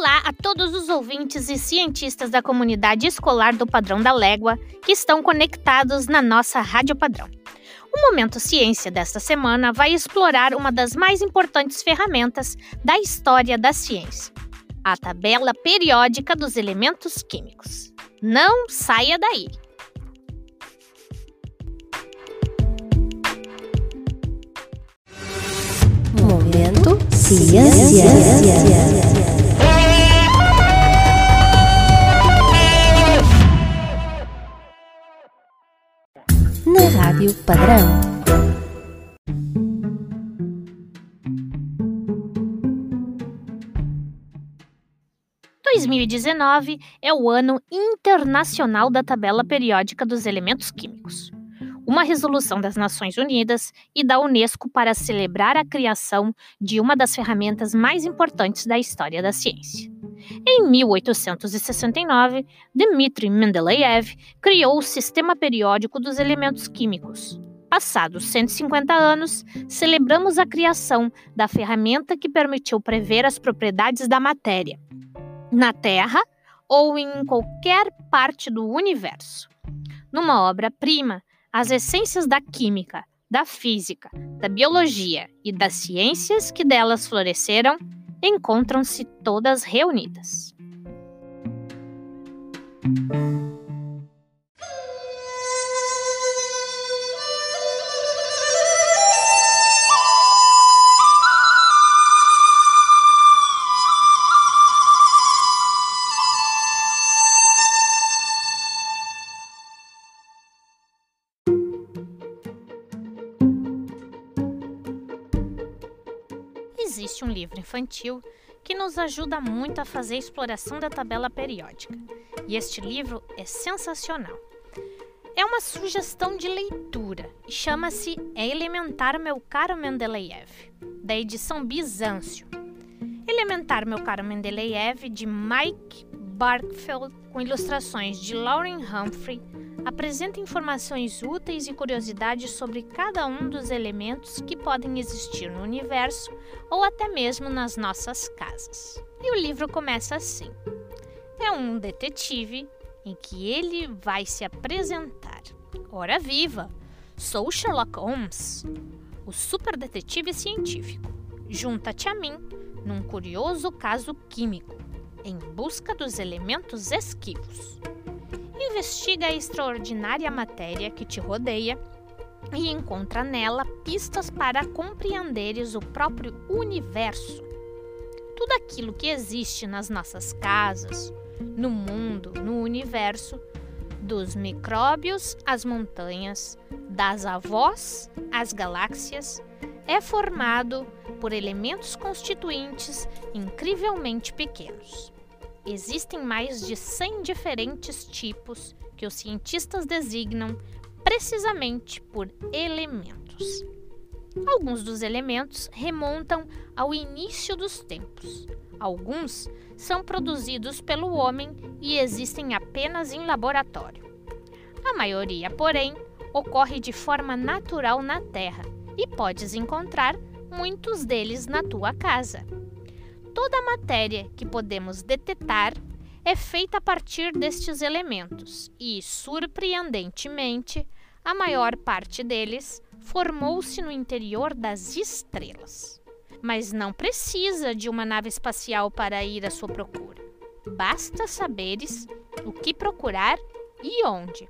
Olá a todos os ouvintes e cientistas da comunidade escolar do Padrão da Légua que estão conectados na nossa Rádio Padrão. O Momento Ciência desta semana vai explorar uma das mais importantes ferramentas da história da ciência, a tabela periódica dos elementos químicos. Não saia daí! Momento Ciência. Na Rádio Padrão. 2019 é o ano internacional da tabela periódica dos elementos químicos, uma resolução das Nações Unidas e da Unesco para celebrar a criação de uma das ferramentas mais importantes da história da ciência. Em 1869, Dmitry Mendeleev criou o Sistema Periódico dos Elementos Químicos. Passados 150 anos, celebramos a criação da ferramenta que permitiu prever as propriedades da matéria, na Terra ou em qualquer parte do universo. Numa obra-prima, as essências da química, da física, da biologia e das ciências que delas floresceram encontram-se todas reunidas. Existe um livro infantil que nos ajuda muito a fazer a exploração da tabela periódica. E este livro é sensacional. É uma sugestão de leitura e chama-se É Elementar Meu Caro Mendeleev, da edição Bizâncio. Elementar Meu Caro Mendeleev, de Mike Barkfeld, com ilustrações de Lauren Humphrey, apresenta informações úteis e curiosidades sobre cada um dos elementos que podem existir no universo ou até mesmo nas nossas casas. E o livro começa assim: é um detetive em que ele vai se apresentar. Ora viva! Sou Sherlock Holmes, o super detetive científico. Junta-te a mim num curioso caso químico, em busca dos elementos esquivos investiga a extraordinária matéria que te rodeia e encontra nela pistas para compreenderes o próprio universo. Tudo aquilo que existe nas nossas casas, no mundo, no universo, dos micróbios às montanhas, das avós às galáxias, é formado por elementos constituintes incrivelmente pequenos. Existem mais de 100 diferentes tipos que os cientistas designam precisamente por elementos. Alguns dos elementos remontam ao início dos tempos. Alguns são produzidos pelo homem e existem apenas em laboratório. A maioria, porém, ocorre de forma natural na Terra e podes encontrar muitos deles na tua casa. Toda a matéria que podemos detectar é feita a partir destes elementos e, surpreendentemente, a maior parte deles formou-se no interior das estrelas. Mas não precisa de uma nave espacial para ir à sua procura. Basta saberes o que procurar e onde.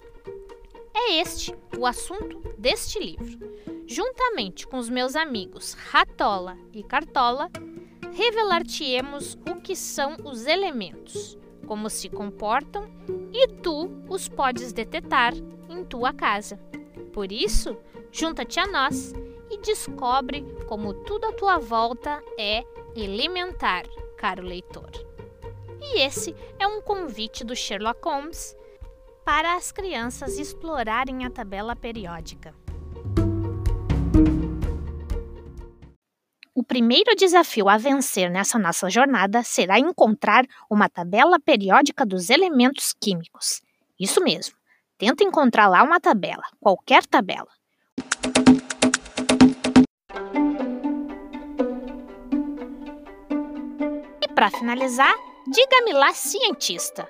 É este o assunto deste livro. Juntamente com os meus amigos Ratola e Cartola, revelar-te-emos o que são os elementos, como se comportam, e tu os podes detectar em tua casa. Por isso, junta-te a nós e descobre como tudo à tua volta é elementar, caro leitor. E esse é um convite do Sherlock Holmes para as crianças explorarem a tabela periódica. O primeiro desafio a vencer nessa nossa jornada será encontrar uma tabela periódica dos elementos químicos. Isso mesmo, tenta encontrar lá uma tabela, qualquer tabela. E para finalizar, Diga-me lá, cientista,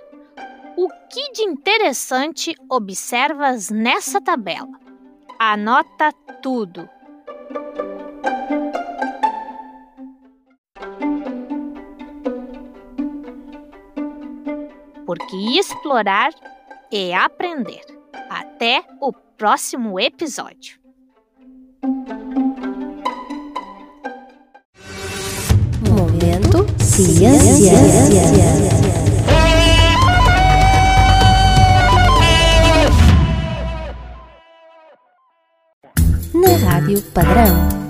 o que de interessante observas nessa tabela? Anota tudo. Porque explorar é aprender. Até o próximo episódio. Momento Ciência. Na Rádio Padrão.